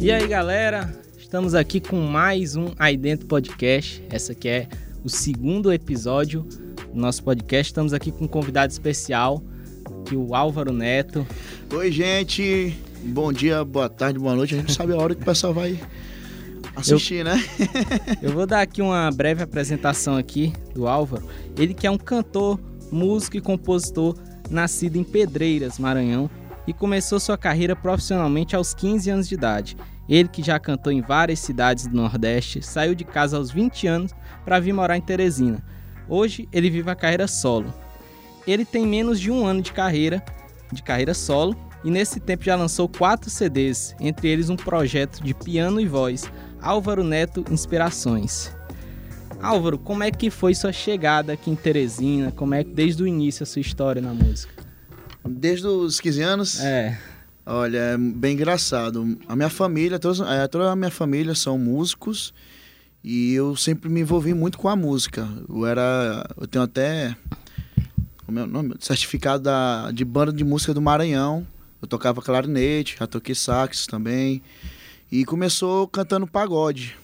E aí, galera? Estamos aqui com mais um Aí Dentro Podcast. Essa aqui é o segundo episódio do nosso podcast. Estamos aqui com um convidado especial, que é o Álvaro Neto. Oi, gente. Bom dia, boa tarde, boa noite. A gente sabe a hora que o pessoal vai assistir, eu, né? eu vou dar aqui uma breve apresentação aqui do Álvaro. Ele que é um cantor, músico e compositor nascido em Pedreiras, Maranhão, e começou sua carreira profissionalmente aos 15 anos de idade. Ele que já cantou em várias cidades do Nordeste, saiu de casa aos 20 anos para vir morar em Teresina. Hoje ele vive a carreira solo. Ele tem menos de um ano de carreira, de carreira solo, e nesse tempo já lançou quatro CDs, entre eles um projeto de piano e voz, Álvaro Neto Inspirações. Álvaro, como é que foi sua chegada aqui em Teresina? Como é que desde o início a sua história na música? Desde os 15 anos? É. Olha, é bem engraçado. A minha família, toda, é, toda a minha família são músicos e eu sempre me envolvi muito com a música. Eu era, eu tenho até o meu nome, certificado da, de banda de música do Maranhão. Eu tocava clarinete, já toquei sax também. E começou cantando pagode.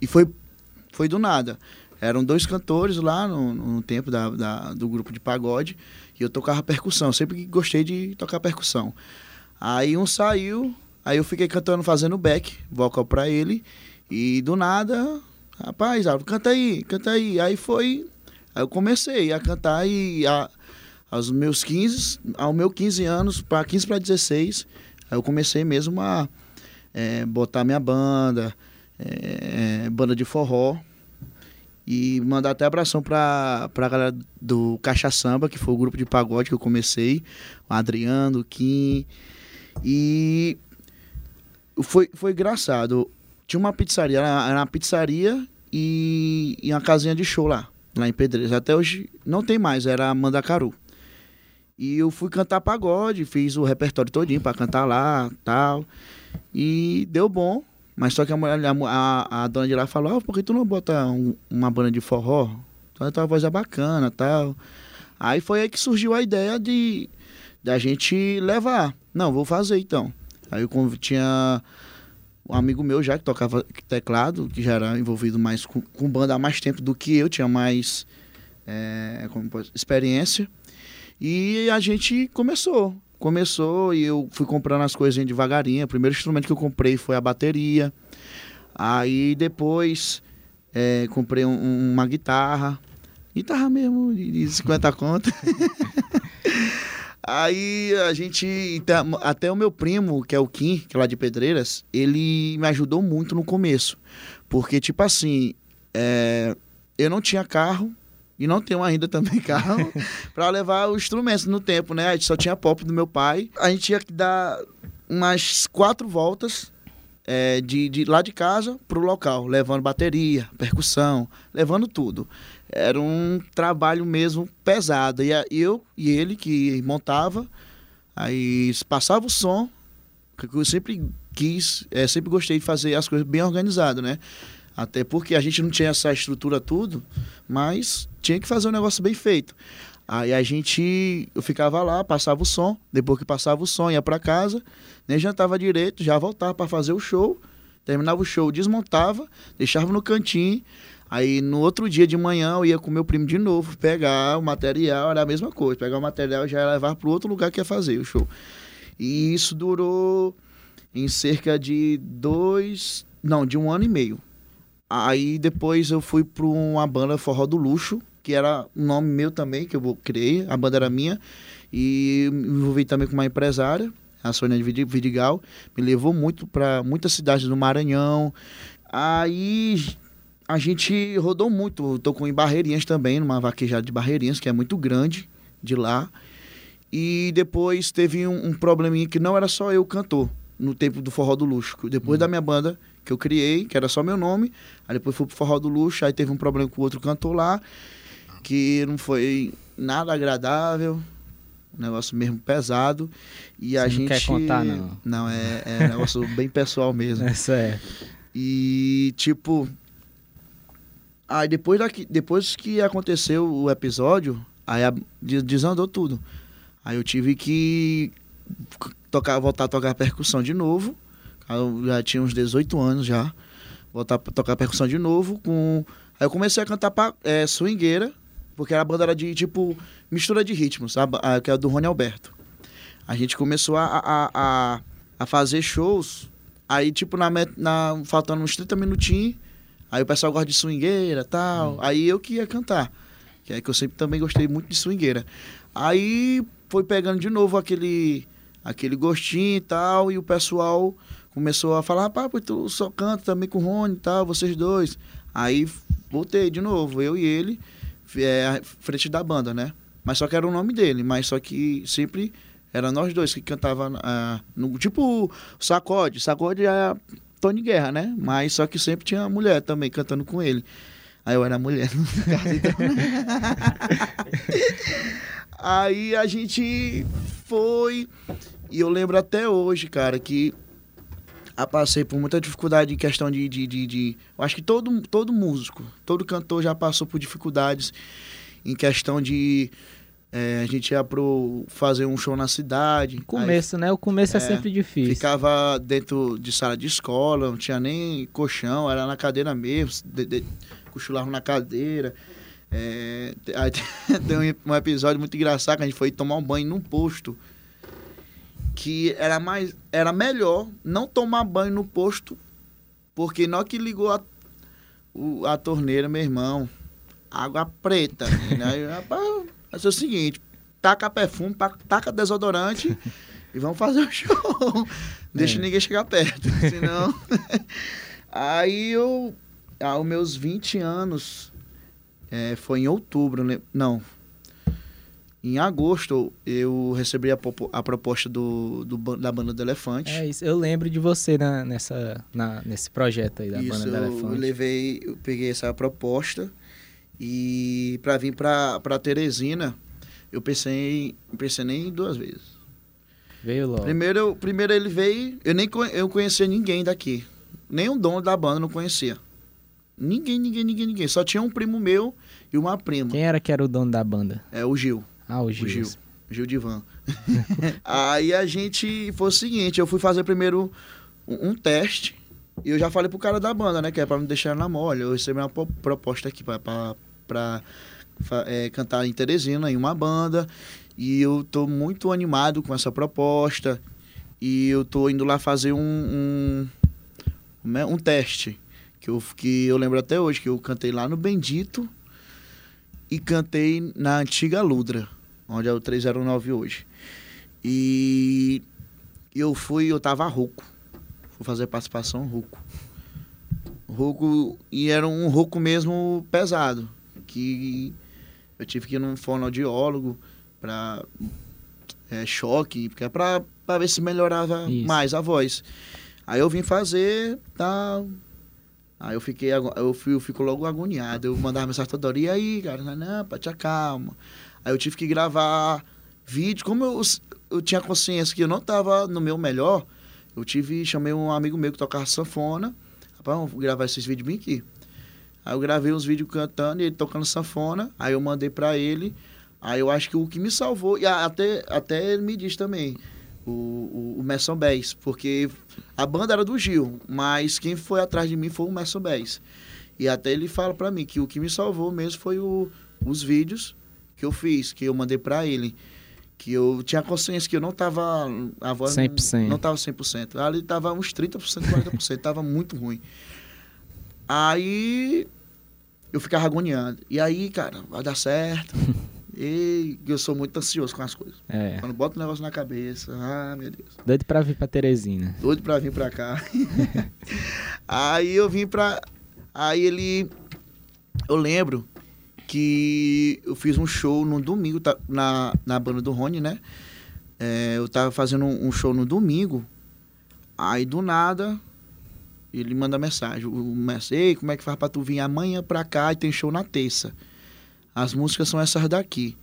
E foi, foi do nada. Eram dois cantores lá no, no tempo da, da, do grupo de pagode e eu tocava percussão. Sempre gostei de tocar percussão. Aí um saiu, aí eu fiquei cantando, fazendo back, vocal pra ele. E do nada, rapaz, canta aí, canta aí. Aí foi, aí eu comecei a cantar e a, aos meus 15, ao meu 15 anos, para 15 para 16, aí eu comecei mesmo a é, botar minha banda, é, banda de forró. E mandar até abração pra, pra galera do Caixa Samba, que foi o grupo de pagode que eu comecei. O Adriano, o Kim. E foi, foi engraçado. Tinha uma pizzaria, era uma pizzaria e, e uma casinha de show lá, lá em Pedreiras. Até hoje não tem mais, era Mandacaru. E eu fui cantar pagode, fiz o repertório todinho para cantar lá, tal. E deu bom. Mas só que a, a, a dona de lá falou, ah, por que tu não bota um, uma banda de forró? Então a tua voz é bacana, tal. Aí foi aí que surgiu a ideia de da gente levar. Não, vou fazer então. Aí eu tinha um amigo meu já que tocava teclado, que já era envolvido mais com, com banda há mais tempo do que eu, tinha mais é, pode, experiência. E a gente começou. Começou e eu fui comprando as coisinhas devagarinho. O primeiro instrumento que eu comprei foi a bateria. Aí depois é, comprei um, uma guitarra. Guitarra mesmo, de 50 contas. Aí a gente. Até o meu primo, que é o Kim, que é lá de Pedreiras, ele me ajudou muito no começo. Porque, tipo assim, é, eu não tinha carro, e não tenho ainda também carro, para levar os instrumentos no tempo, né? A gente só tinha pop do meu pai. A gente tinha que dar umas quatro voltas é, de, de lá de casa pro local, levando bateria, percussão, levando tudo. Era um trabalho mesmo pesado. E eu e ele que montava, aí passava o som, que eu sempre quis, é, sempre gostei de fazer as coisas bem organizadas, né? Até porque a gente não tinha essa estrutura tudo, mas tinha que fazer um negócio bem feito. Aí a gente, eu ficava lá, passava o som, depois que passava o som, ia para casa, nem jantava direito, já voltava para fazer o show, terminava o show, desmontava, deixava no cantinho, Aí no outro dia de manhã eu ia com meu primo de novo pegar o material, era a mesma coisa. Pegar o material e já levar para outro lugar que ia fazer o show. E isso durou em cerca de dois. Não, de um ano e meio. Aí depois eu fui para uma banda Forró do Luxo, que era um nome meu também, que eu criei, a banda era minha. E me envolvi também com uma empresária, a Sônia Vidigal, me levou muito para muitas cidades do Maranhão. Aí a gente rodou muito. Tocou em Barreirinhas também, numa vaquejada de Barreirinhas, que é muito grande de lá. E depois teve um, um probleminha que não era só eu cantor, no tempo do Forró do Luxo. Depois hum. da minha banda que eu criei, que era só meu nome, aí depois fui pro Forró do Luxo, aí teve um problema com o outro cantor lá, que não foi nada agradável, um negócio mesmo pesado. E Você a não gente. quer contar, não? Não, é, é um negócio bem pessoal mesmo. Essa é. E, tipo, Aí depois, daqui, depois que aconteceu o episódio, aí a, desandou tudo. Aí eu tive que tocar, voltar a tocar percussão de novo. Eu já tinha uns 18 anos já. Voltar a tocar percussão de novo. Com... Aí eu comecei a cantar pra, é, swingueira, porque a banda era de tipo mistura de ritmos, sabe? A, que é do Rony Alberto. A gente começou a, a, a, a fazer shows. Aí, tipo, na, na, faltando uns 30 minutinhos, aí o pessoal gosta de swingueira e tal. Hum. Aí eu que ia cantar. Que é que eu sempre também gostei muito de swingueira. Aí foi pegando de novo aquele, aquele gostinho e tal, e o pessoal começou a falar, pá, tu só canta também com o Rony e tal, vocês dois. Aí voltei de novo, eu e ele, é, frente da banda, né? Mas só que era o nome dele, mas só que sempre era nós dois que cantava uh, no tipo sacode, sacode é Tony Guerra, né? Mas só que sempre tinha mulher também cantando com ele. Aí eu era mulher no caso, então. Aí a gente foi. E eu lembro até hoje, cara, que eu passei por muita dificuldade em questão de, de, de, de. eu acho que todo, todo músico, todo cantor já passou por dificuldades em questão de. É, a gente ia pro fazer um show na cidade. Começo, aí, né? O começo é, é, sempre difícil. Ficava dentro de sala de escola, não tinha nem colchão, era na cadeira mesmo. De, de, cochilava na cadeira. É, tem um episódio muito engraçado que a gente foi tomar um banho num posto. Que era mais. Era melhor não tomar banho no posto. Porque na hora que ligou a, o, a torneira, meu irmão, água preta. Né? Rapaz, ser o seguinte: taca perfume, taca desodorante e vamos fazer o show. Deixa é. ninguém chegar perto. Senão. Aí eu aos meus 20 anos, é, foi em outubro, né? não. Em agosto, eu recebi a, a proposta do, do, da Banda do Elefante. É isso, eu lembro de você na, nessa, na, nesse projeto aí da isso, Banda do Elefante. Eu levei, eu peguei essa proposta e para vir para Teresina, eu pensei, pensei nem duas vezes. Veio logo. Primeiro, primeiro ele veio, eu nem eu conhecia ninguém daqui. Nem o dono da banda não conhecia. Ninguém, ninguém, ninguém, ninguém. Só tinha um primo meu e uma prima. Quem era que era o dono da banda? É o Gil. Ah, o Gil. O Gil, Gil Divan. Aí a gente foi o seguinte, eu fui fazer primeiro um, um teste e eu já falei pro cara da banda, né, que é pra me deixar na mole. Eu recebi uma proposta aqui pra, pra, pra é, cantar em Teresina, em uma banda. E eu tô muito animado com essa proposta. E eu tô indo lá fazer um, um, é, um teste que eu, que eu lembro até hoje, que eu cantei lá no Bendito e cantei na antiga Ludra, onde é o 309 hoje. E eu fui, eu tava rouco. Fui fazer participação rouco. Rouco, e era um rouco mesmo pesado, que eu tive que ir num fonoaudiólogo para é, choque, porque é pra, pra ver se melhorava Isso. mais a voz. Aí eu vim fazer, tá, Aí eu fiquei, eu, fui, eu fico logo agoniado. Eu mandava mensagem toda hora, e aí, cara? Não, pá, te acalma. Aí eu tive que gravar vídeo. Como eu, eu tinha consciência que eu não estava no meu melhor, eu tive, chamei um amigo meu que tocava sanfona. Rapaz, vamos gravar esses vídeos bem aqui. Aí eu gravei uns vídeos cantando e ele tocando sanfona. Aí eu mandei para ele. Aí eu acho que o que me salvou, e até, até ele me diz também, o, o, o Messon Bess, porque a banda era do Gil, mas quem foi atrás de mim foi o Messon Bess. E até ele fala para mim que o que me salvou mesmo foi o, os vídeos que eu fiz, que eu mandei para ele. Que eu tinha consciência que eu não tava. A voz 100%. Não, não tava 100%. Ali tava uns 30%, 40%. tava muito ruim. Aí eu ficava agoniando. E aí, cara, vai dar certo. E eu sou muito ansioso com as coisas. É. Quando boto um negócio na cabeça, ah, meu Deus. Doido pra vir pra Teresina. Doido pra vir pra cá. aí eu vim pra. Aí ele. Eu lembro que eu fiz um show no domingo tá, na, na banda do Rony, né? É, eu tava fazendo um show no domingo. Aí do nada, ele manda mensagem. O ei, como é que faz pra tu vir amanhã pra cá e tem show na terça? As músicas são essas daqui.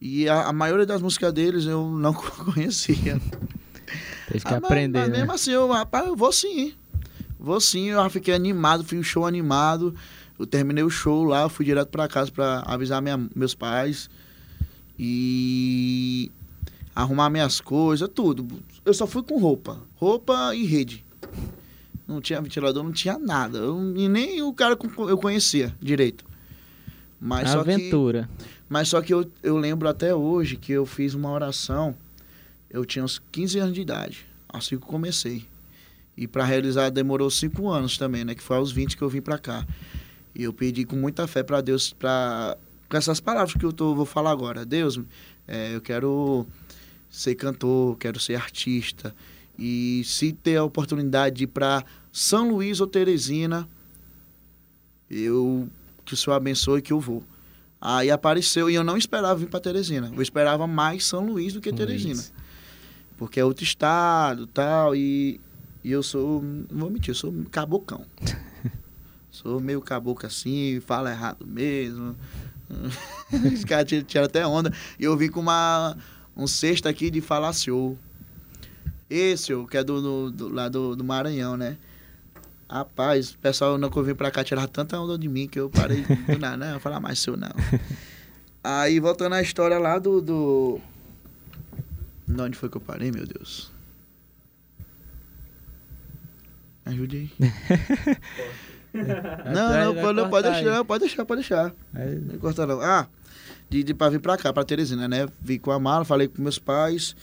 E a, a maioria das músicas deles eu não conhecia. Teve que ah, aprender. Mas, mas né? mesmo assim, eu, rapaz, eu vou sim. Vou sim, eu fiquei animado, fui um show animado. Eu terminei o show lá, fui direto para casa para avisar minha, meus pais. E arrumar minhas coisas, tudo. Eu só fui com roupa. Roupa e rede. Não tinha ventilador, não tinha nada. Eu, e nem o cara eu conhecia direito. Mas Aventura. Só que, mas só que eu, eu lembro até hoje que eu fiz uma oração. Eu tinha uns 15 anos de idade. Assim que eu comecei. E para realizar demorou 5 anos também, né? Que foi aos 20 que eu vim para cá. E eu pedi com muita fé para Deus, para com essas palavras que eu tô, vou falar agora. Deus, é, eu quero ser cantor, quero ser artista. E se ter a oportunidade de ir para São Luís ou Teresina, eu que o Senhor abençoe que eu vou. Aí apareceu e eu não esperava vir para Teresina. Eu esperava mais São Luís do que Teresina. Porque é outro estado, tal, e e eu sou, não vou mentir, eu sou cabocão. sou meio caboclo assim, fala errado mesmo. Os caras tiraram até onda. E eu vim com uma, um cesto aqui de falaciou. Esse, que é do, do, do lá do, do, Maranhão, né? Rapaz, o pessoal não vim pra cá tirar tanta onda de mim que eu parei do nada, não, falar mais seu não. Aí, voltando à história lá do, do... Onde foi que eu parei, meu Deus? Ajude aí. não, não, não, pode deixar, não, pode deixar, pode deixar. Aí... Não corta não. Ah, de, de pra vir pra cá, pra Teresina, né? Vim com a mala, falei com meus pais.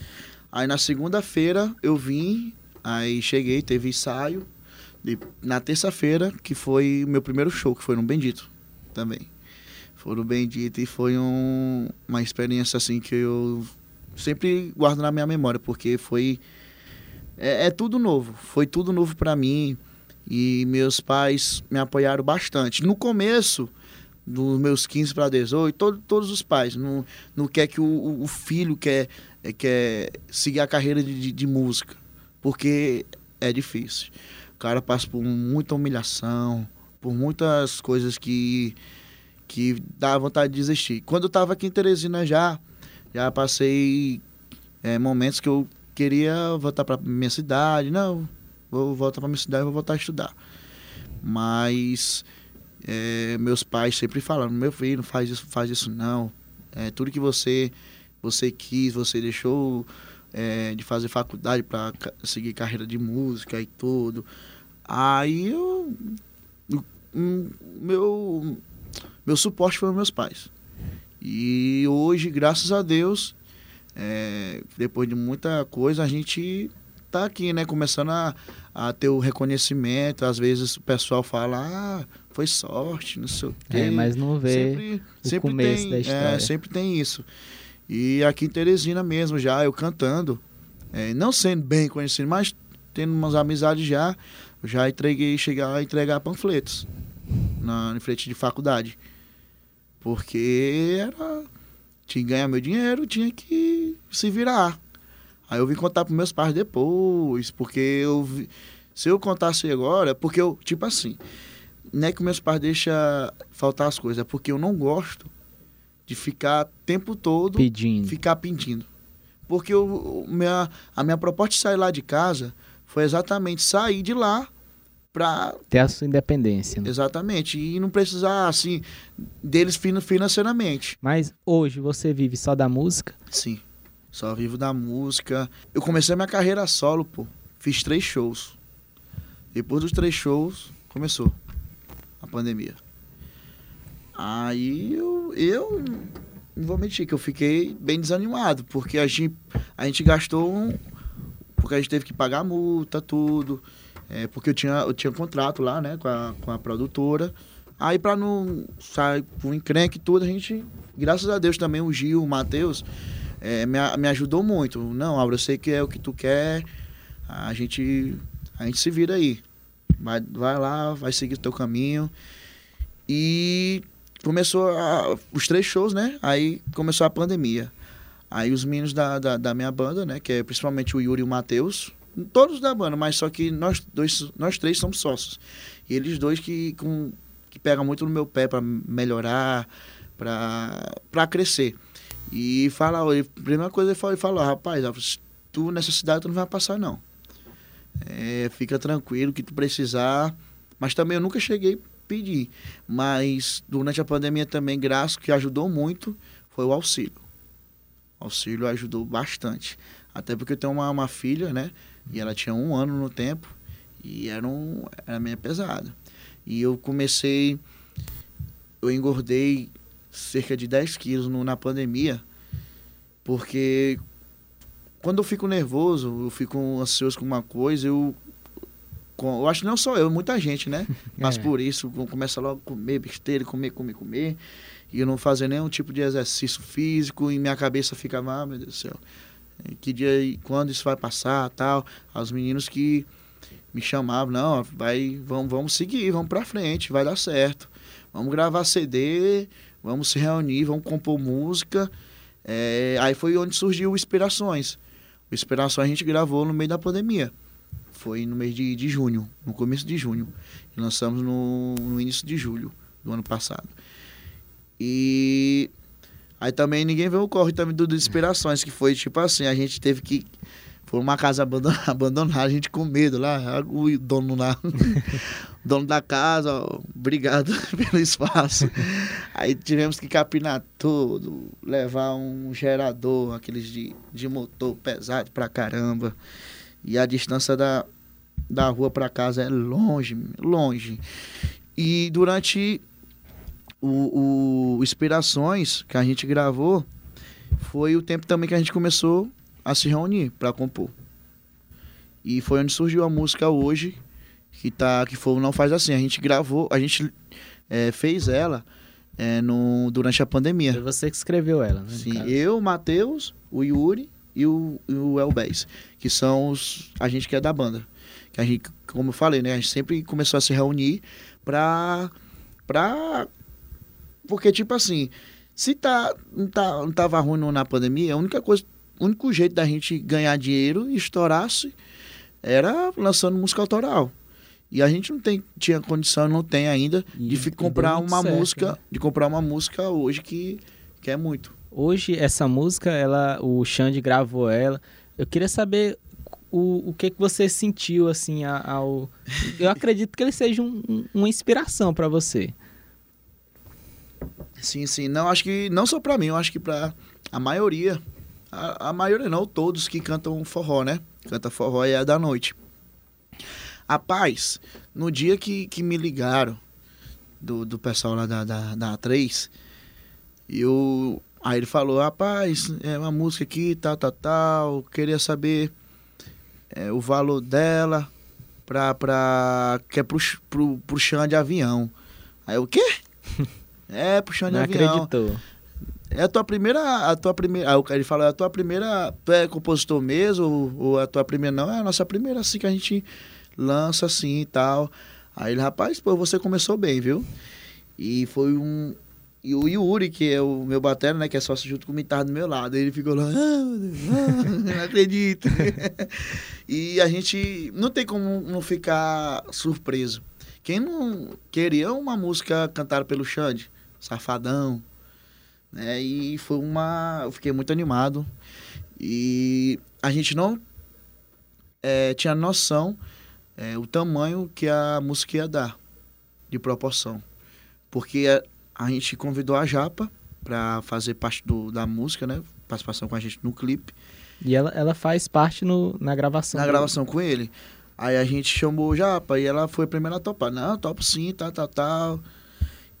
Aí na segunda-feira eu vim, aí cheguei, teve ensaio. Na terça-feira, que foi o meu primeiro show, que foi no Bendito também. Foi no Bendito e foi um, uma experiência assim que eu sempre guardo na minha memória, porque foi é, é tudo novo. Foi tudo novo para mim e meus pais me apoiaram bastante. No começo, dos meus 15 para 18, todo, todos os pais, não, não quer que o, o filho quer, é, quer seguir a carreira de, de, de, música, porque é difícil. O cara passa por muita humilhação, por muitas coisas que, que dá vontade de desistir. Quando eu estava aqui em Teresina já, já passei é, momentos que eu queria voltar para minha cidade. Não, vou voltar para minha cidade, vou voltar a estudar. Mas é, meus pais sempre falaram, meu filho, não faz isso, faz isso não. É, tudo que você você quis, você deixou é, de fazer faculdade para seguir carreira de música e tudo. Aí eu, meu meu suporte foram meus pais. E hoje, graças a Deus, é, depois de muita coisa, a gente tá aqui, né? Começando a, a ter o reconhecimento. Às vezes o pessoal fala, ah, foi sorte, não sei o quê. É, mas não vê sempre, o sempre começo tem, da história. É, sempre tem isso. E aqui em Teresina mesmo, já eu cantando, é, não sendo bem conhecido, mas tendo umas amizades já, já entreguei, chegar a entregar panfletos na, em frente de faculdade. Porque era tinha que ganhar meu dinheiro, tinha que se virar. Aí eu vim contar para meus pais depois, porque eu vi, se eu contasse agora, porque eu, tipo assim, não é que meus pais deixam faltar as coisas, é porque eu não gosto de ficar o tempo todo pedindo. ficar pedindo. Porque eu, minha, a minha proposta de sair lá de casa foi exatamente sair de lá para ter a sua independência. Né? Exatamente, e não precisar assim deles financeiramente. Mas hoje você vive só da música? Sim. Só vivo da música. Eu comecei minha carreira solo, pô. Fiz três shows. Depois dos três shows, começou a pandemia. Aí eu, eu não vou mentir que eu fiquei bem desanimado, porque a gente, a gente gastou um, porque a gente teve que pagar multa, tudo. É, porque eu tinha, eu tinha contrato lá, né, com a, com a produtora. Aí, para não sair com um encrenque e tudo, a gente, graças a Deus também, o Gil, o Matheus, é, me, me ajudou muito. Não, Aura, eu sei que é o que tu quer, a gente, a gente se vira aí. Vai, vai lá, vai seguir o teu caminho. E começou a, os três shows, né? Aí começou a pandemia. Aí os meninos da, da, da minha banda, né? Que é principalmente o Yuri e o Matheus, todos da banda, mas só que nós dois, nós três somos sócios. E eles dois que, com, que pegam muito no meu pé para melhorar, para crescer. E fala, a primeira coisa ele falou, ele falou rapaz, tu nessa cidade tu não vai passar não. É, fica tranquilo que tu precisar. Mas também eu nunca cheguei a pedir. Mas durante a pandemia também, graças que ajudou muito, foi o auxílio. O auxílio ajudou bastante. Até porque eu tenho uma, uma filha, né? E ela tinha um ano no tempo. E era, um, era meio pesado. E eu comecei. Eu engordei cerca de 10 quilos no, na pandemia, porque quando eu fico nervoso, eu fico ansioso com uma coisa, eu. Com, eu acho que não só eu, muita gente, né? Mas é. por isso, começa logo a comer besteira, comer, comer, comer. E eu não fazer nenhum tipo de exercício físico, e minha cabeça fica, ah, meu Deus do céu, que dia, quando isso vai passar, tal. Os meninos que me chamavam, não, vai, vamos, vamos seguir, vamos pra frente, vai dar certo. Vamos gravar CD, vamos se reunir, vamos compor música. É, aí foi onde surgiu o Inspirações. O Inspirações a gente gravou no meio da pandemia. Foi no mês de, de junho, no começo de junho. Lançamos no, no início de julho do ano passado. E aí também ninguém vê o corre também do, do Inspirações, que foi tipo assim, a gente teve que foi uma casa abandonada, abandonada, a gente com medo lá, o dono lá, dono da casa, ó, obrigado pelo espaço. Aí tivemos que capinar tudo, levar um gerador, aqueles de, de motor pesado pra caramba. E a distância da, da rua pra casa é longe, longe. E durante o, o Inspirações que a gente gravou, foi o tempo também que a gente começou a se reunir para compor. E foi onde surgiu a música hoje, que tá que foi não faz assim. A gente gravou, a gente é, fez ela é, no, durante a pandemia. Foi você que escreveu ela, né? Sim, eu, o Matheus, o Yuri e o, e o Elbez, que são os a gente que é da banda. Que a gente, como eu falei, né, a gente sempre começou a se reunir pra pra porque tipo assim, se tá não, tá, não tava ruim na pandemia, a única coisa o único jeito da gente ganhar dinheiro e estourar-se era lançando música autoral. E a gente não tem, tinha condição, não tem ainda, e de comprar uma certo, música, né? de comprar uma música hoje que, que é muito. Hoje essa música, ela, o Xande gravou ela. Eu queria saber o, o que que você sentiu assim ao. Eu acredito que ele seja um, um, uma inspiração para você. Sim, sim. Não acho que não só para mim, eu acho que para a maioria a, a maioria não, todos que cantam forró, né? Canta forró é da noite. Rapaz, no dia que, que me ligaram do, do pessoal lá da, da, da A3, eu. Aí ele falou, rapaz, é uma música aqui, tal, tal, tal. Queria saber é, o valor dela pra, pra, que é pro, pro, pro chão de avião. Aí eu, o quê? é, pro chão de Não avião. acreditou. É a tua primeira. A tua primeira. Aí ele fala, é a tua primeira. Tu é compositor mesmo? Ou, ou a tua primeira. Não, é a nossa primeira assim que a gente lança assim e tal. Aí ele, rapaz, pô, você começou bem, viu? E foi um. E o Yuri, que é o meu batera, né? Que é sócio junto com o Mitar do meu lado. Ele ficou lá, ah, ah, não acredito. e a gente não tem como não ficar surpreso. Quem não queria uma música cantada pelo Xande? Safadão, né? E foi uma. Eu fiquei muito animado. E a gente não é, tinha noção é, o tamanho que a música ia dar de proporção. Porque a, a gente convidou a Japa para fazer parte do, da música, né? Participação com a gente no clipe. E ela, ela faz parte no, na gravação. Na gravação com ele. Aí a gente chamou o Japa e ela foi a primeira a topar. Não, topo sim, tal, tal, tal.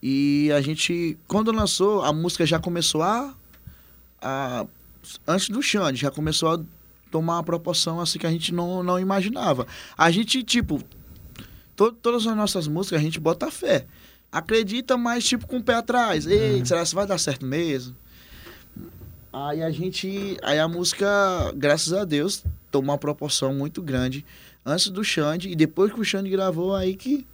E a gente, quando lançou, a música já começou a. a antes do Xande, já começou a tomar uma proporção assim que a gente não, não imaginava. A gente, tipo, to, todas as nossas músicas a gente bota fé. Acredita, mas tipo com o pé atrás. Ei, uhum. será que vai dar certo mesmo? Aí a gente. Aí a música, graças a Deus, tomou uma proporção muito grande antes do Xande. E depois que o Xande gravou, aí que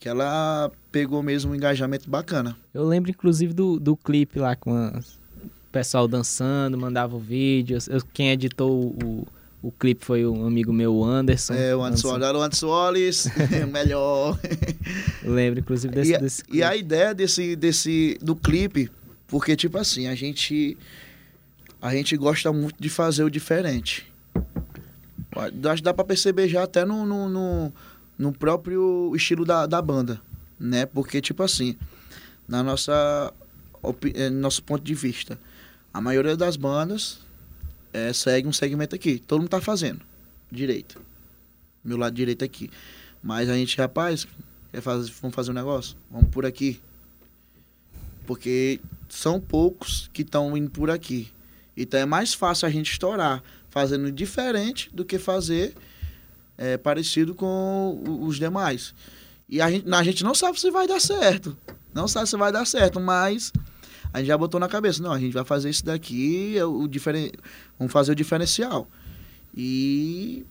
que ela pegou mesmo um engajamento bacana. Eu lembro, inclusive, do, do clipe lá com o pessoal dançando, mandava vídeos. Eu, quem editou o, o clipe foi um amigo meu, o Anderson. É, o Anderson, Anderson. o Anderson Wallace, melhor. Lembro, inclusive, desse, e, desse clipe. E a ideia desse, desse, do clipe, porque, tipo assim, a gente, a gente gosta muito de fazer o diferente. Acho que dá pra perceber já até no, no, no no próprio estilo da, da banda, né? Porque, tipo assim, na nossa eh, nosso ponto de vista, a maioria das bandas é, segue um segmento aqui. Todo mundo tá fazendo direito. meu lado direito aqui. Mas a gente, rapaz, quer fazer, vamos fazer um negócio? Vamos por aqui. Porque são poucos que estão indo por aqui. Então é mais fácil a gente estourar fazendo diferente do que fazer é, parecido com os demais. E a gente, a gente não sabe se vai dar certo. Não sabe se vai dar certo, mas a gente já botou na cabeça, não, a gente vai fazer isso daqui, é o diferen... vamos fazer o diferencial. E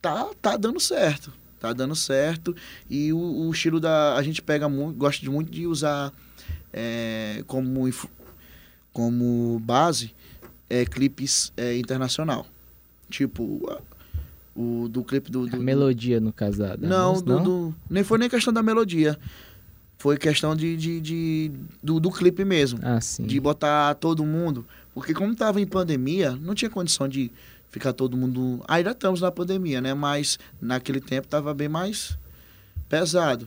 tá, tá dando certo. Tá dando certo. E o, o estilo da. A gente pega muito, gosta de muito de usar é, como, como base é, clipes é, internacional. Tipo, o do clipe do. do a melodia, no da não, música, do, não? Do, nem foi nem questão da melodia. Foi questão de, de, de do, do clipe mesmo. Ah. De botar todo mundo. Porque como tava em pandemia, não tinha condição de ficar todo mundo. Ainda estamos na pandemia, né? Mas naquele tempo tava bem mais pesado.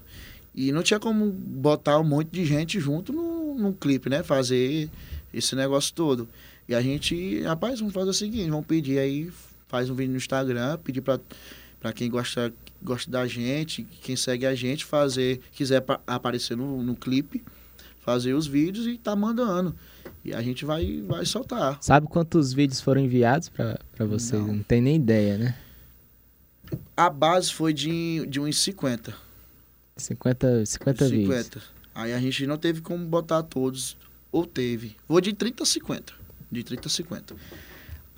E não tinha como botar um monte de gente junto no, no clipe, né? Fazer esse negócio todo. E a gente, rapaz, vamos fazer o seguinte, vamos pedir aí, faz um vídeo no Instagram, pedir para para quem gosta, gosta da gente, quem segue a gente, fazer, quiser aparecer no, no clipe, fazer os vídeos e tá mandando. E a gente vai, vai soltar. Sabe quantos vídeos foram enviados para vocês? Não. Não tem nem ideia, né? A base foi de, de uns 50. 50, 50 vídeos. 50. Aí a gente não teve como botar todos, ou teve. Vou de 30 a 50. De 30 a 50.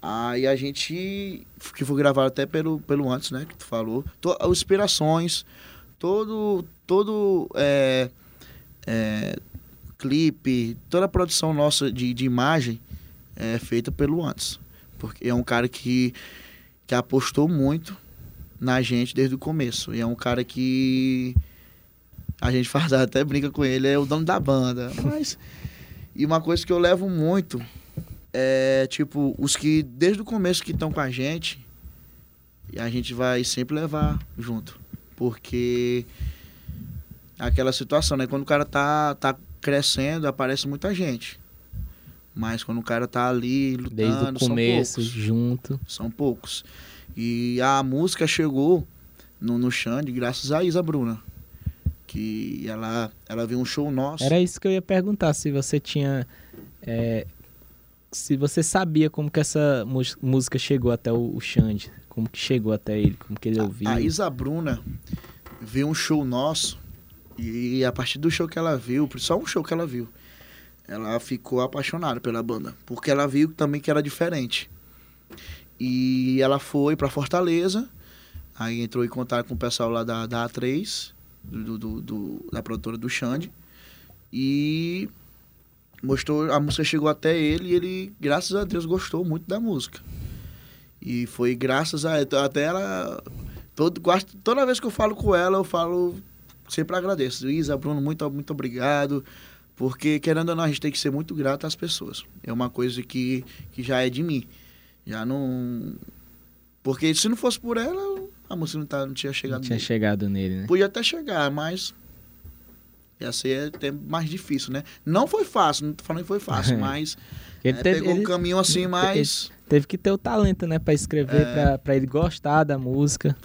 Aí a gente, que foi gravado até pelo, pelo antes, né, que tu falou, to, as inspirações, todo, todo é, é, clipe, toda a produção nossa de, de imagem é feita pelo antes. Porque é um cara que, que apostou muito na gente desde o começo. E é um cara que a gente faz até brinca com ele, é o dono da banda. Mas. e uma coisa que eu levo muito é, tipo, os que desde o começo que estão com a gente, a gente vai sempre levar junto. Porque aquela situação, né? Quando o cara tá, tá crescendo, aparece muita gente. Mas quando o cara tá ali lutando, Desde o começo, são junto. São poucos. E a música chegou no, no Xande graças a Isa Bruna. Que ela, ela viu um show nosso. Era isso que eu ia perguntar, se você tinha é, se você sabia como que essa música chegou até o, Xande, como que chegou até ele, como que ele ouviu. A, a Isa Bruna viu um show nosso e a partir do show que ela viu, só um show que ela viu, ela ficou apaixonada pela banda, porque ela viu também que era diferente. E ela foi para Fortaleza, aí entrou em contato com o pessoal lá da, da A3, do, do, do da produtora do Xande, e mostrou, a música chegou até ele e ele, graças a Deus, gostou muito da música. E foi graças a até ela todo toda vez que eu falo com ela, eu falo sempre agradeço. Isa, Bruno, muito muito obrigado. Porque querendo ou não, a gente tem que ser muito grato às pessoas. É uma coisa que, que já é de mim. Já não porque se não fosse por ela, a música não, tá, não tinha chegado não tinha nele. chegado nele, né? Podia até chegar, mas ia ser até mais difícil, né? Não foi fácil, não tô falando que foi fácil, mas ele é, teve, pegou ele, um caminho assim mais... Teve que ter o talento, né, para escrever, é, para ele gostar da música.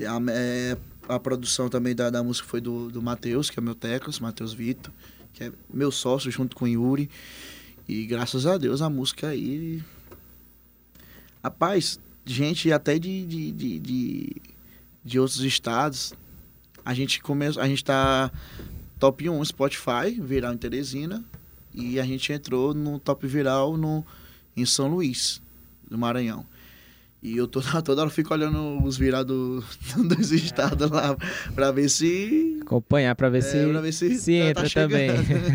A, é, a produção também da, da música foi do, do Matheus, que é meu teclas, Matheus Vitor, que é meu sócio junto com o Yuri. E graças a Deus a música aí... Rapaz, gente até de, de, de, de, de outros estados, a gente começa, a gente tá top 1 Spotify, viral em Teresina. E a gente entrou no top viral no, em São Luís, do Maranhão. E eu toda, toda hora fico olhando os virais do, dos estados lá para ver se. Acompanhar para ver, é, se, ver se se tá, entra tá também.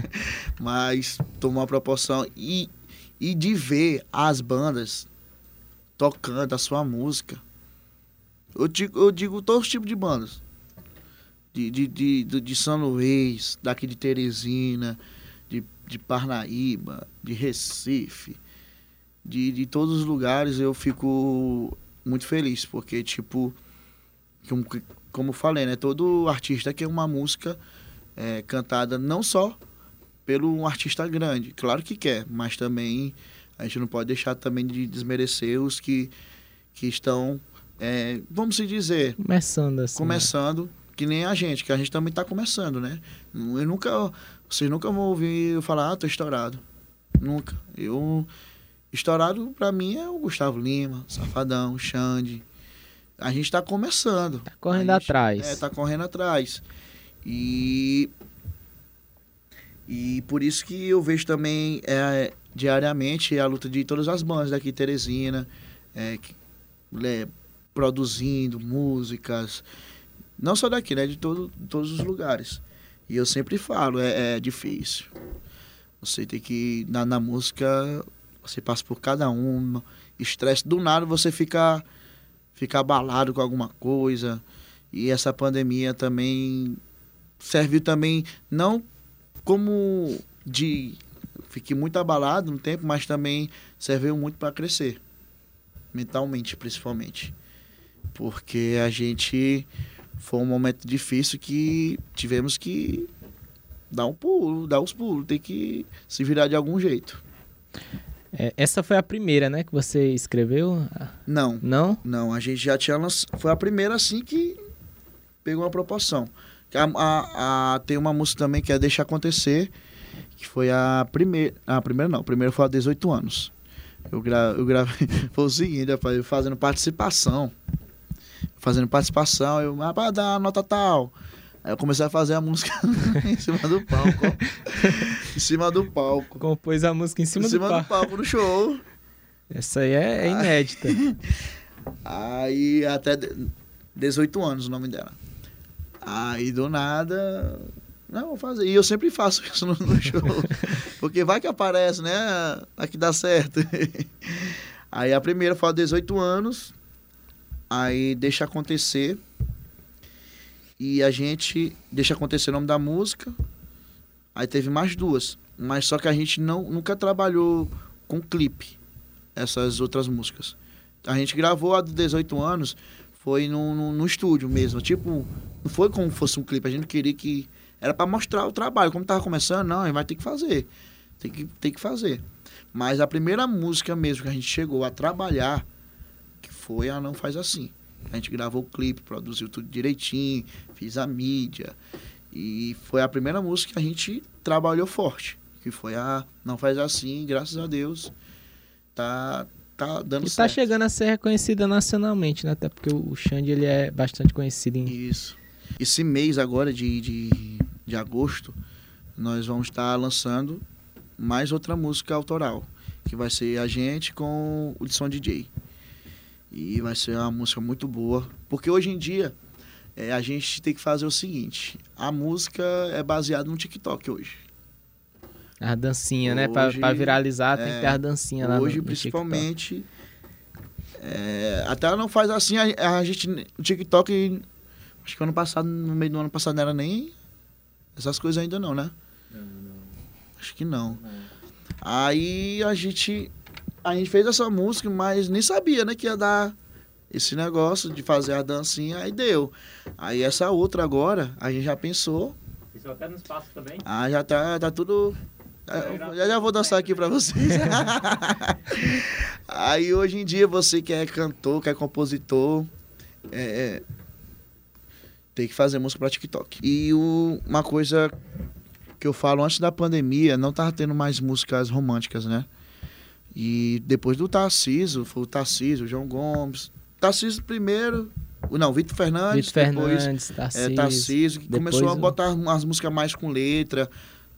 Mas tomou uma proporção. E, e de ver as bandas tocando a sua música. Eu digo, eu digo todos os tipos de bandas de, de, de, de São Luís, daqui de Teresina, de, de Parnaíba, de Recife, de, de todos os lugares, eu fico muito feliz, porque, tipo, como, como falei, né? Todo artista quer uma música é, cantada não só pelo um artista grande, claro que quer, mas também a gente não pode deixar também de desmerecer os que, que estão é, vamos se dizer, Começando assim. começando, que nem a gente, que a gente também está começando, né? Eu nunca, vocês nunca vão ouvir eu falar, ah, tô estourado. Nunca. Eu, estourado para mim é o Gustavo Lima, Safadão, Xande. A gente está começando. Tá correndo gente- atrás. É, tá correndo atrás. E. E por isso que eu vejo também é, diariamente a luta de todas as bandas daqui, Teresina, é, que- é, produzindo músicas. Não só daqui, né? De todo, todos os lugares. E eu sempre falo, é, é difícil. Você tem que. Na, na música, você passa por cada uma. Estresse. Do nada você fica, fica abalado com alguma coisa. E essa pandemia também serviu também, não como de. Fiquei muito abalado no tempo, mas também serviu muito para crescer. Mentalmente, principalmente. Porque a gente. Foi um momento difícil que tivemos que dar um pulo, dar os pulos, ter que se virar de algum jeito. É, essa foi a primeira, né, que você escreveu? Não, Não? Não, a gente já tinha lançado. Foi a primeira assim que pegou uma proporção. A, a- a- tem uma música também que é Deixa Acontecer, que foi a primeira. A primeira não, a primeira foi há 18 anos. Eu, gra, eu gravei. Foi o seguinte, rapaz, eu fazendo participação. Fazendo participação, eu, ah, pra dar nota tal. Aí eu comecei a fazer a música em cima do palco. em cima do palco. Compôs a música em cima, em cima do do palco. palco no show. Essa aí é, é inédita. Aí até de- 18 anos o nome dela. Aí do nada. Não, vou fazer. E eu sempre faço isso no, no show. Porque vai que aparece, né? Aqui dá certo. Aí a primeira foi há 18 anos. Aí deixa acontecer. E a gente deixa acontecer o nome da música. Aí teve mais duas. Mas só que a gente não, nunca trabalhou com clipe. Essas outras músicas. A gente gravou há 18 anos, foi no, no, no estúdio mesmo. Tipo, não foi como fosse um clipe. A gente queria que. Era para mostrar o trabalho. Como tava começando, não, a gente vai ter que fazer. Tem que, tem que fazer. Mas a primeira música mesmo que a gente chegou a trabalhar, foi a Não Faz Assim. A gente gravou o clipe, produziu tudo direitinho, fiz a mídia. E foi a primeira música que a gente trabalhou forte. Que foi a Não Faz Assim, graças a Deus. Tá, tá dando E tá certo. chegando a ser reconhecida nacionalmente, né? Até porque o Xande ele é bastante conhecido em. Isso. Esse mês agora de, de, de agosto, nós vamos estar lançando mais outra música autoral, que vai ser a gente com o de som DJ. E vai ser uma música muito boa, porque hoje em dia é, a gente tem que fazer o seguinte, a música é baseada no TikTok hoje. A dancinha, né? Pra, Hoje, pra viralizar tem é, que ter a dancinha lá no- Hoje, no principalmente. é, até ela não faz assim, a, a gente. O TikTok, acho que ano passado, no meio do ano passado, não era nem essas coisas ainda não, né? Acho que não. Aí a gente. A gente fez essa música, mas nem sabia, né, que ia dar esse negócio de fazer a dancinha, aí deu. Aí essa outra agora, a gente já pensou. Isso até no espaço também. Ah, já tá, tá tudo. Eu já, já vou dançar aqui pra vocês. Aí hoje em dia você que é cantor, que é compositor, é, é, tem que fazer música pra TikTok. E o- uma coisa que eu falo antes da pandemia, não tava tendo mais músicas românticas, né? E depois do Tarcísio, foi o Tarcísio, o João Gomes. Tarcísio primeiro, não, Vitor Fernandes, Vitor depois Fernandes, é, Tarcísio. Tarcísio, que depois começou a botar umas músicas mais com letra,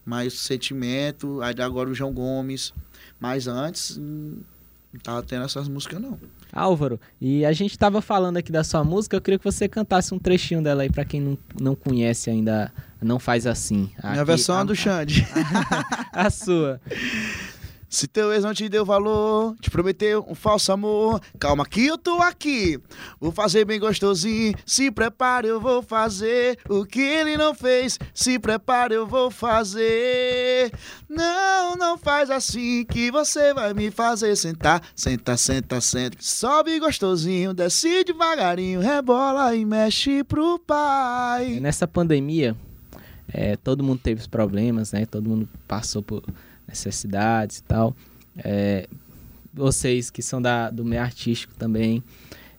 mais sentimento. Aí agora o João Gomes. Mas antes, não tava tendo essas músicas, não. Álvaro, e a gente tava falando aqui da sua música, eu queria que você cantasse um trechinho dela aí pra quem não, não conhece ainda, não faz assim. Minha Aqui, versão a, é do Xande. A sua. Se teu ex não te deu valor, te prometeu um falso amor. Calma que eu tô aqui. Vou fazer bem gostosinho. Se prepara, eu vou fazer o que ele não fez. Se prepara, eu vou fazer. Não, não faz assim que você vai me fazer sentar. Senta, senta, senta. Sobe gostosinho, desce devagarinho, rebola e mexe pro pai. Nessa pandemia, é, todo mundo teve os problemas, né? Todo mundo passou por necessidades e tal. É, vocês que são da, do meio artístico também.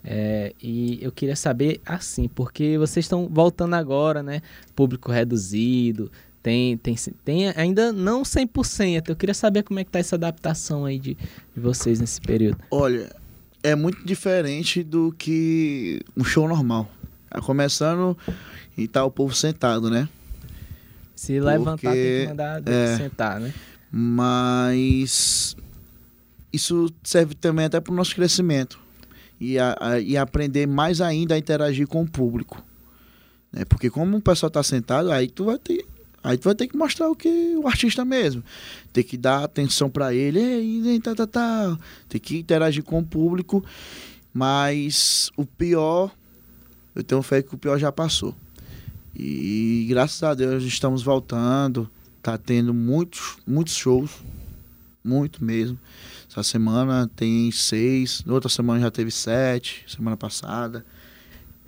É, e eu queria saber assim, porque vocês estão voltando agora, né? Público reduzido, tem, tem, tem ainda não 100%. Eu queria saber como é que tá essa adaptação aí de, de vocês nesse período. Olha, é muito diferente do que um show normal. Tá começando e tá o povo sentado, né? Se Porque, levantar, tem que mandar é, sentar, né? Mas isso serve também até para o nosso crescimento e, a, a, e aprender mais ainda a interagir com o público. Né? Porque como o pessoal está sentado, aí tu vai ter Aí tu vai ter que mostrar o que o artista mesmo. Tem que dar atenção para ele, Ei, tá, tá, tá. tem que interagir com o público. Mas o pior, eu tenho fé que o pior já passou. E graças a Deus estamos voltando. Tá tendo muitos, muitos shows. Muito mesmo. Essa semana tem seis, outra semana já teve sete, semana passada.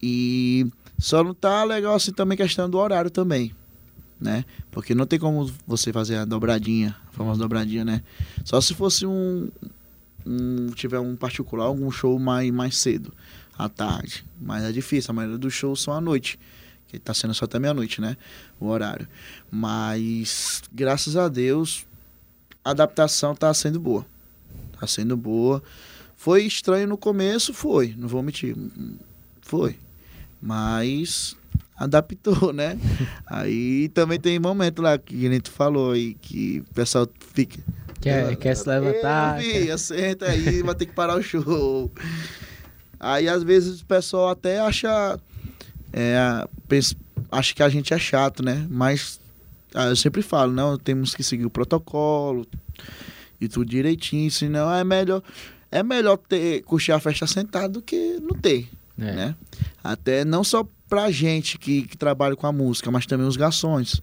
E só não tá legal assim também questão do horário também né? Porque não tem como você fazer a dobradinha, a famosa dobradinha, né? Só se fosse um, um tiver um particular, algum show mais, mais cedo, à tarde. Mas é difícil, a maioria dos shows são à noite. Que tá sendo só até meia-noite, né? O horário. Mas, graças a Deus, a adaptação tá sendo boa. Tá sendo boa. Foi estranho no começo, foi. Não vou mentir. Foi. Mas adaptou, né? aí também tem momento lá que a gente falou aí, que o pessoal fica. Quer, quer se levantar? Ei, quer... senta aí, vai ter que parar o show. Aí às vezes o pessoal até acha. É, acha que a gente é chato, né? Mas ah, eu sempre falo, não, temos que seguir o protocolo e tudo direitinho, senão é melhor. É melhor ter, curtir a festa sentado do que não ter. É. Né? Até não só pra gente que, que trabalha com a música, mas também os garçons,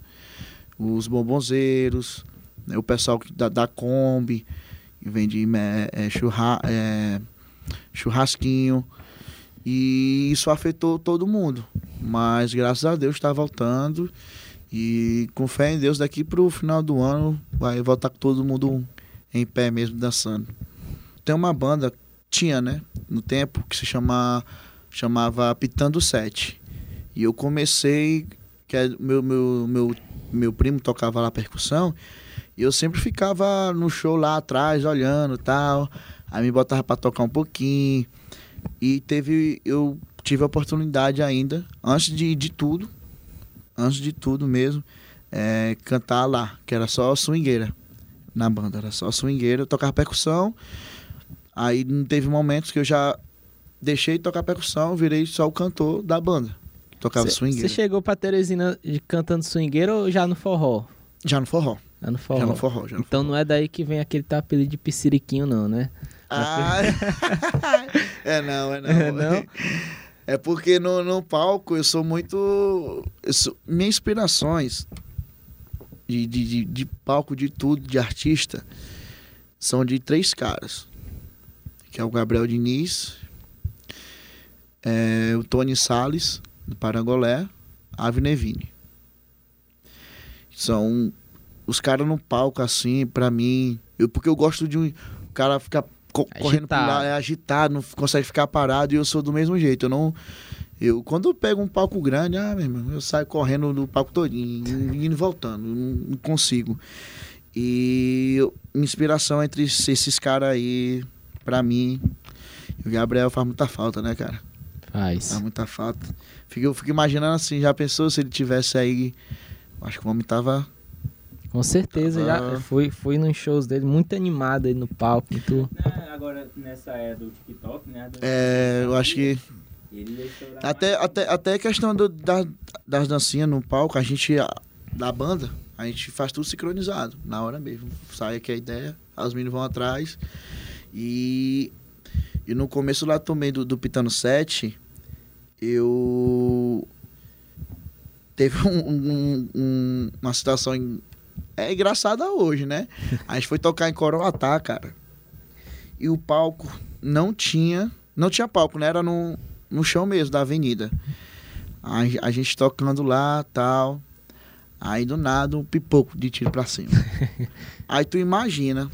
os bombonzeiros, né, o pessoal da, da Kombi, que vende é, é, churra, é, churrasquinho. E isso afetou todo mundo. Mas graças a Deus está voltando. E com fé em Deus, daqui pro final do ano vai voltar com todo mundo em pé mesmo dançando. Tem uma banda, tinha, né? No tempo, que se chama, chamava Pitando Sete. E eu comecei, que é, meu, meu, meu, meu primo tocava lá percussão, e eu sempre ficava no show lá atrás, olhando tal. Aí me botava para tocar um pouquinho. E teve, eu tive a oportunidade ainda, antes de, de tudo, antes de tudo mesmo, é, cantar lá, que era só swingueira na banda, era só swingueira, eu tocava percussão. Aí teve momentos que eu já deixei de tocar percussão, virei só o cantor da banda. Tocava swingueira. Você chegou pra Teresina de cantando swingueira ou já no forró? Já no forró. Já no forró. Já no forró, já no então forró. não é daí que vem aquele teu apelido de pisciriquinho, não, né? Ah, é não, é não. É, não? é porque no, no palco eu sou muito. Eu sou, minhas inspirações de, de, de, palco, de tudo, de artista, são de três caras. Que é o Gabriel Diniz, é, o Tony Salles do Parangolé, Ave Nevini. São os caras no palco assim, para mim, eu, porque eu gosto de um o cara ficar co agitado. correndo por lá, é agitado, não consegue ficar parado e eu sou do mesmo jeito. Eu não eu quando eu pego um palco grande, ah, meu irmão, eu saio correndo do palco todinho, indo e voltando, não, não consigo. E inspiração entre esses caras aí, pra mim, o Gabriel faz muita falta, né, cara? Faz. Faz muita falta. Fico, eu fico imaginando assim, já pensou se ele tivesse aí. Acho que o homem tava. Com certeza, já fui, fui nos shows dele, muito animado aí no palco. Muito... Nessa era do TikTok, né? É, eu acho que. Até, até, até questão do, da, das dancinhas no palco, a gente, da banda, a gente faz tudo sincronizado, na hora mesmo. Sai aqui a ideia, as meninas vão atrás. E, e no começo lá também do, do Pitano 7, eu teve um, um, um, uma situação é engraçada hoje, né? A gente foi tocar em Coroatá, cara. E o palco não tinha, não tinha palco, né? Era no, no chão mesmo da avenida. A, a gente tocando lá, tal. Aí do nada um pipoco de tiro pra cima. Aí tu imagina.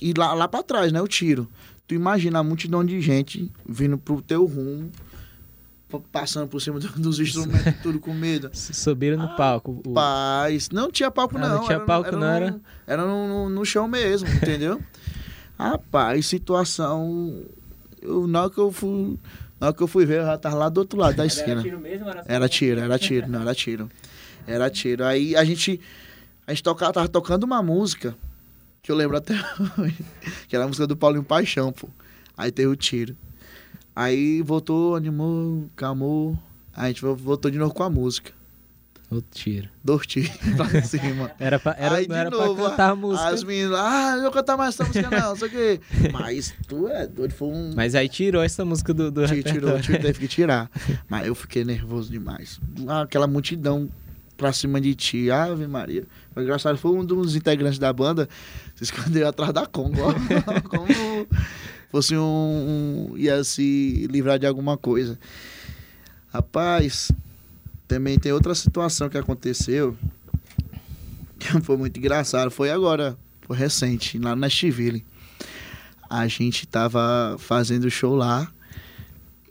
E lá, lá pra trás, né? O tiro. tu imagina a multidão de gente vindo pro teu rumo, pa- passando por cima do- dos instrumentos, tudo com medo. Subiram no palco. o- Paz, não tinha palco Ah, não. não tinha no- palco, não no- era? Era no, no, no chão mesmo, entendeu? Rapaz, situação... Eu, na hora que eu fui... Na hora que eu fui ver, eu já tava lá do outro lado da Mas Era esquina. tiro mesmo? Era, Era tiro, era tiro, não, era tiro. Era tiro. Aí a gente. A gente tocava, tava tocando uma música que eu lembro até hoje. Que era a música do Paulinho Paixão, pô. Aí teve o tiro. Aí voltou, animou, calmou. Aí a gente voltou de novo com a música. Outro tiro. Dois tiros pra cima. Era pra, era, Aí, não era novo, pra cantar a música. As meninas, ah, não vou cantar mais essa música, não, não sei o quê. Mas tu é doido, foi um. Mas aí tirou essa música do, do Tiro, tirou, repertório. tiro, teve que tirar. Mas eu fiquei nervoso demais. Ah, Aquela multidão pra cima de ti, Ave Maria. Foi engraçado, foi um dos integrantes da banda se escondeu atrás da Congo, ó. como fosse um, um- ia se livrar de alguma coisa. Rapaz, também tem outra situação que aconteceu que foi muito engraçado. Foi agora, foi recente, lá no Nashville. A gente tava fazendo show lá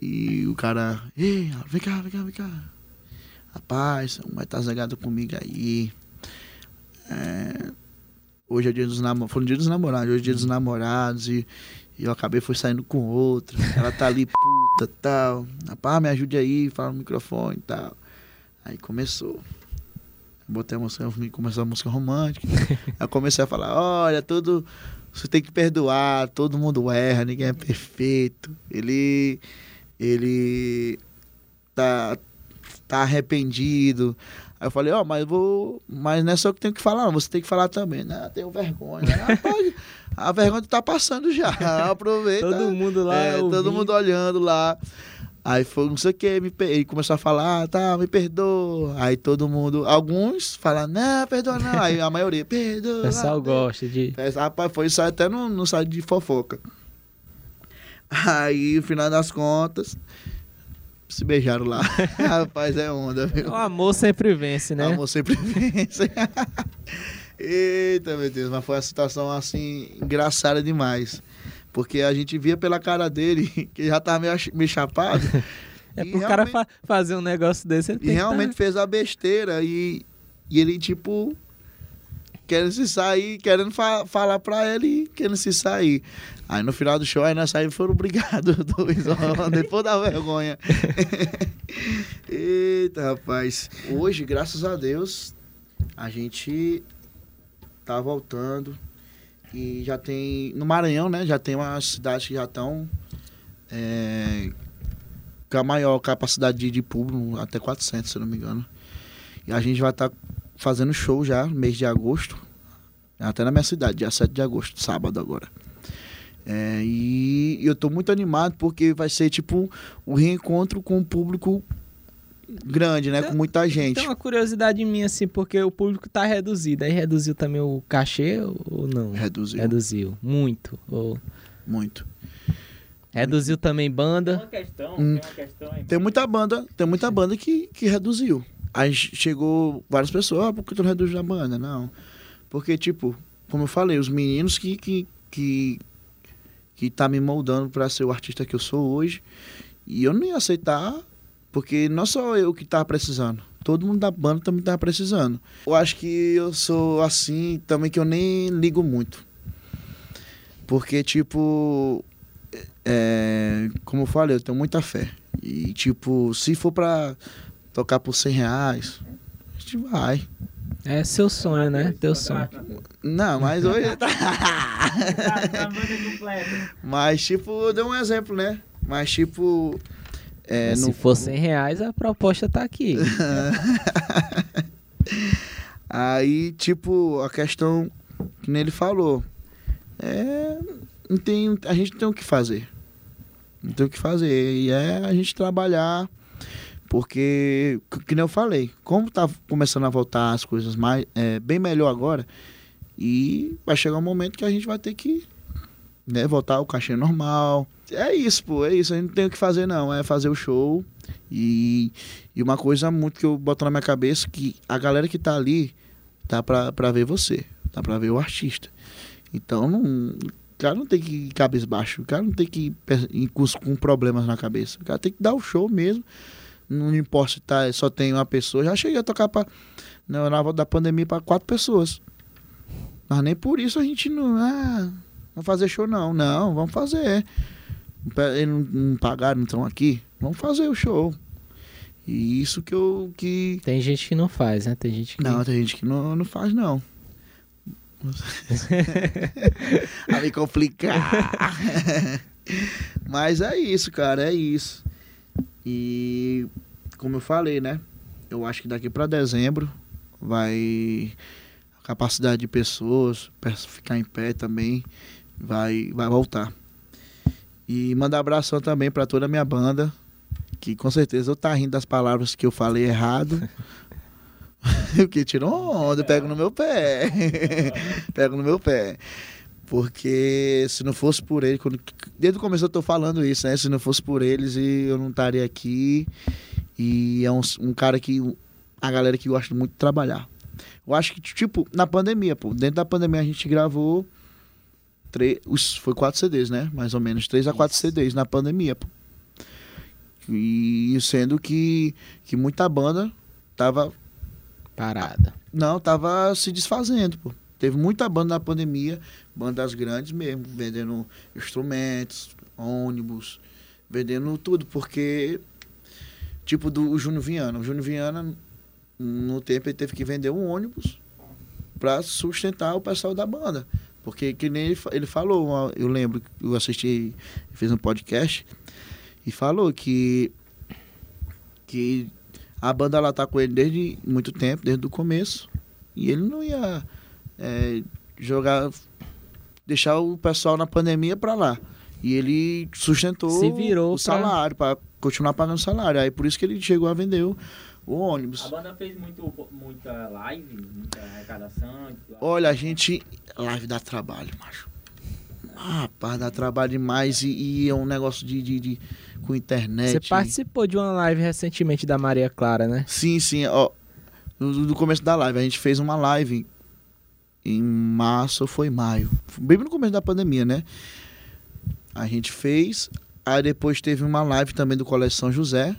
e o cara, ei, vem cá, vem cá, vem cá. Rapaz, vai estar zangado comigo aí. É, hoje é dia dos namorados, foi no dia dos namorados, hoje é dia dos namorados e, e eu acabei foi saindo com outra. Ela tá ali puta tal. Rapaz, me ajude aí, fala no microfone e tal. Aí começou. Botei a música, começou a música romântica. Aí eu comecei a falar, olha, tudo. Você tem que perdoar, todo mundo erra, ninguém é perfeito. Ele. Ele tá, tá arrependido. Aí eu falei, ó, mas eu vou. Mas não é só que tenho que falar, não, você tem que falar também. Não, eu tenho vergonha. Rapaz, a vergonha tá passando já. Aproveita. Todo mundo lá. É, todo mundo olhando lá. Aí foi não sei o que, ele começou a falar, ah, tá, me perdoa. Aí todo mundo, alguns falam, não, perdoa não. Aí a maioria, perdoa. O pessoal gosta de. Rapaz, foi isso até no, no site de fofoca. Aí, no final das contas, se beijaram lá. Rapaz, é onda, viu? O amor sempre vence, né? Amor sempre vence. Eita, meu Deus, mas foi uma situação assim, engraçada demais. Porque a gente via pela cara dele que já tava meio, meio chapado. É pro cara fa- fazer um negócio desse, ele E realmente tá- fez a besteira e, e ele, tipo, querendo se sair, querendo fa falar pra ele, querendo se sair. Aí no final do show, aí nós saímos e foram obrigados, dois, ó, depois da vergonha. Eita, rapaz. Hoje, graças a Deus, a gente tá voltando e já tem, no Maranhão, né, já tem umas cidades que já estão é, com a maior capacidade de, de público, até 400, se não me engano. E a gente vai estar fazendo show já, no mês de agosto, até na minha cidade, dia 7 de agosto, sábado agora. É, e eu tô muito animado porque vai ser tipo um reencontro com um público grande, né? Com muita gente. Tem uma curiosidade minha, assim, porque o público tá reduzido. Aí reduziu também o cachê ou não? Reduziu Reduziu. Muito. Ou... muito. Reduziu também Tem banda. uma questão, Hum. tem uma questão aí. Tem muita banda, tem muita banda que, que reduziu. Aí chegou várias pessoas, ah, por que tu não reduz a banda? Não. Porque, tipo, como eu falei, os meninos que, que, que, que tá me moldando para ser o artista que eu sou hoje, e eu não ia aceitar, porque não só eu que tava precisando. Todo mundo da banda também tava precisando. Eu acho que eu sou assim também que eu nem ligo muito. Porque, tipo, é, como eu falei, eu tenho muita fé. E, tipo, se for pra tocar por 100 reais, a gente vai. É seu sonho, né? Teu sonho. Não, mas hoje. Tá, tá, banda completa. mas, tipo, eu dei um exemplo, né? Mas, tipo. É, no- Se for 100 reais, a proposta tá aqui. Aí, tipo, a questão que ele falou. É. Não tem, a gente tem o que fazer. Não tem o que fazer. E é a gente trabalhar. Porque, que nem eu falei, como tá começando a voltar as coisas mais, é, bem melhor agora, e vai chegar um momento que a gente vai ter que né, voltar ao cachê normal. É isso, pô, é isso. A gente não tem o que fazer, não. É fazer o show. E, e uma coisa muito que eu boto na minha cabeça que a galera que tá ali tá pra, pra ver você, tá pra ver o artista. Então não. cara não tem que ir cabisbaixo, o cara não tem que ir com, com problemas na cabeça. O cara tem que dar o show mesmo. Não importa se tá, só tem uma pessoa. Já cheguei a tocar pra, na volta da pandemia para quatro pessoas. Mas nem por isso a gente não. Ah, vamos fazer show, não. Não, vamos fazer. Eles não, não pagaram, não estão aqui. Vamos fazer o show. E isso que eu. Que... Tem gente que não faz, né? Tem gente que. Não, tem gente que não, não faz, não. a me complicar. Mas é isso, cara, é isso. E como eu falei, né? Eu acho que daqui para dezembro vai a capacidade de pessoas ficar em pé também vai vai voltar. E mandar abração também para toda a minha banda, que com certeza eu tá rindo das palavras que eu falei errado. Porque tirou onda, pego no meu pé. pego no meu pé. Porque se não fosse por ele, quando, desde o começo eu tô falando isso, né? Se não fosse por eles, eu não estaria aqui. E é um, um cara que. A galera que gosta muito de trabalhar. Eu acho que, tipo, na pandemia, pô. Dentro da pandemia a gente gravou. Três, foi quatro CDs, né? Mais ou menos. Três a quatro CDs na pandemia, pô. E sendo que, que muita banda tava. Parada. Não, tava se desfazendo, pô. Teve muita banda na pandemia, bandas grandes mesmo, vendendo instrumentos, ônibus, vendendo tudo, porque tipo do Júnior Viana. O Júnior Viana, no tempo, ele teve que vender um ônibus para sustentar o pessoal da banda. Porque que nem ele, ele falou, eu lembro, eu assisti, fez um podcast e falou que que a banda lá tá com ele desde muito tempo, desde o começo, e ele não ia é, jogar, deixar o pessoal na pandemia para lá. E ele sustentou Se virou o salário, para continuar pagando salário. Aí por isso que ele chegou a vender o, ônibus. A banda fez muito, muita live, muita arrecadação. Olha, a gente. Live dá trabalho, macho. Ah, rapaz, dá trabalho demais e, e é um negócio de, de, de, com internet. Você participou de uma live recentemente da Maria Clara, né? Sim, sim. Ó, no, no começo da live, a gente fez uma live em março ou foi maio. Bem no começo da pandemia, né? A gente fez. Aí depois teve uma live também do Colégio São José,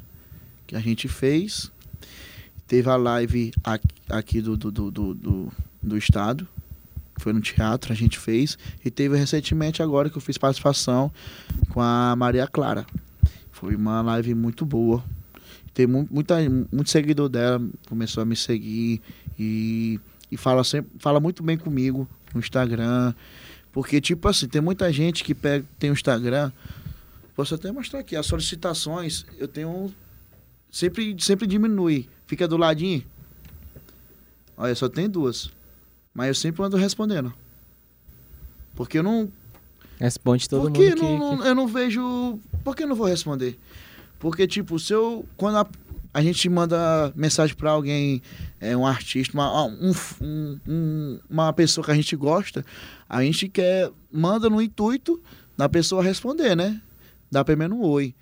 que a gente fez. Teve a live aqui, do, do, do, do, do estado. Foi no teatro, a gente fez. E teve recentemente agora que eu fiz participação com a Maria Clara. Foi uma live muito boa. Tem muita, muito seguidor dela, começou a me seguir. E e fala sempre, fala muito bem comigo no Instagram. Porque, tipo assim, tem muita gente que pega, tem o Instagram. Posso até mostrar aqui, as solicitações, eu tenho. Sempre, sempre diminui. Fica do ladinho. Olha, só tem duas. Mas eu sempre ando respondendo. Porque eu não. Responde todo Porque mundo. Não, que, eu não vejo. Por que eu não vou responder? Porque, tipo, se eu. Quando a, a gente manda mensagem para alguém, é, um artista, uma, um, um, uma pessoa que a gente gosta, a gente quer, manda no intuito da pessoa responder, né? Dá pelo menos um oi.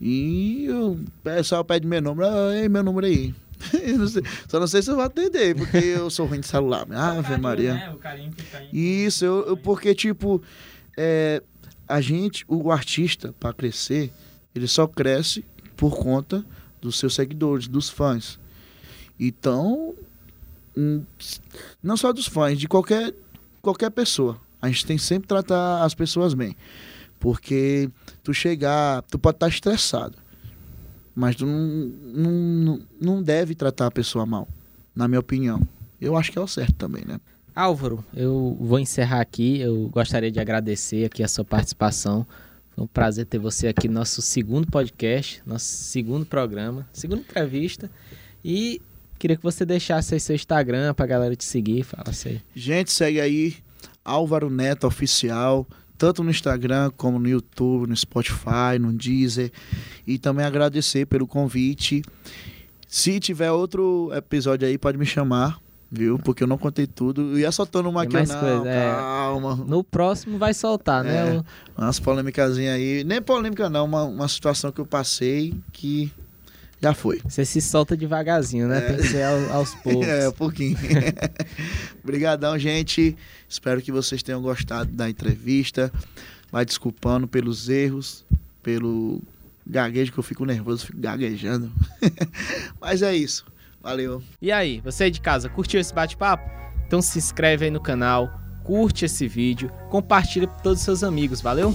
E o pessoal pede meu número, ei, meu número aí. não sei, só não sei se eu vou atender, porque eu sou ruim de celular. Ah, Ave Maria. Né? O carinho fica Isso, eu, eu, porque, tipo, é, a gente, o artista, para crescer, ele só cresce por conta dos seus seguidores, dos fãs. Então, hum, não só dos fãs, de qualquer, qualquer pessoa. A gente tem que sempre tratar as pessoas bem. Porque tu chegar, tu pode estar estressado. Mas tu não, não, não deve tratar a pessoa mal, na minha opinião. Eu acho que é o certo também, né? Álvaro, eu vou encerrar aqui. Eu gostaria de agradecer aqui a sua participação. Foi um prazer ter você aqui no nosso segundo podcast, nosso segundo programa, segunda entrevista. E queria que você deixasse aí seu Instagram pra galera te seguir. Fala assim. Gente, segue aí Álvaro Neto Oficial, tanto no Instagram como no YouTube, no Spotify, no Deezer. E também agradecer pelo convite. Se tiver outro episódio aí, pode me chamar viu? Porque eu não contei tudo. Eu ia soltando uma aqui, não, coisa, é. calma. No próximo vai soltar, né? é? Umas polêmicas aí. Nem polêmica não, uma, uma situação que eu passei que já foi. Você se solta devagarzinho, né? É. Tem que ser aos, aos poucos. É, um pouquinho. Obrigadão, gente. Espero que vocês tenham gostado da entrevista. Vai desculpando pelos erros, pelo gaguejo que eu fico nervoso, fico gaguejando. Mas é isso. Valeu. E aí, você aí de casa, curtiu esse bate-papo? Então se inscreve aí no canal, curte esse vídeo, compartilha com todos os seus amigos, valeu?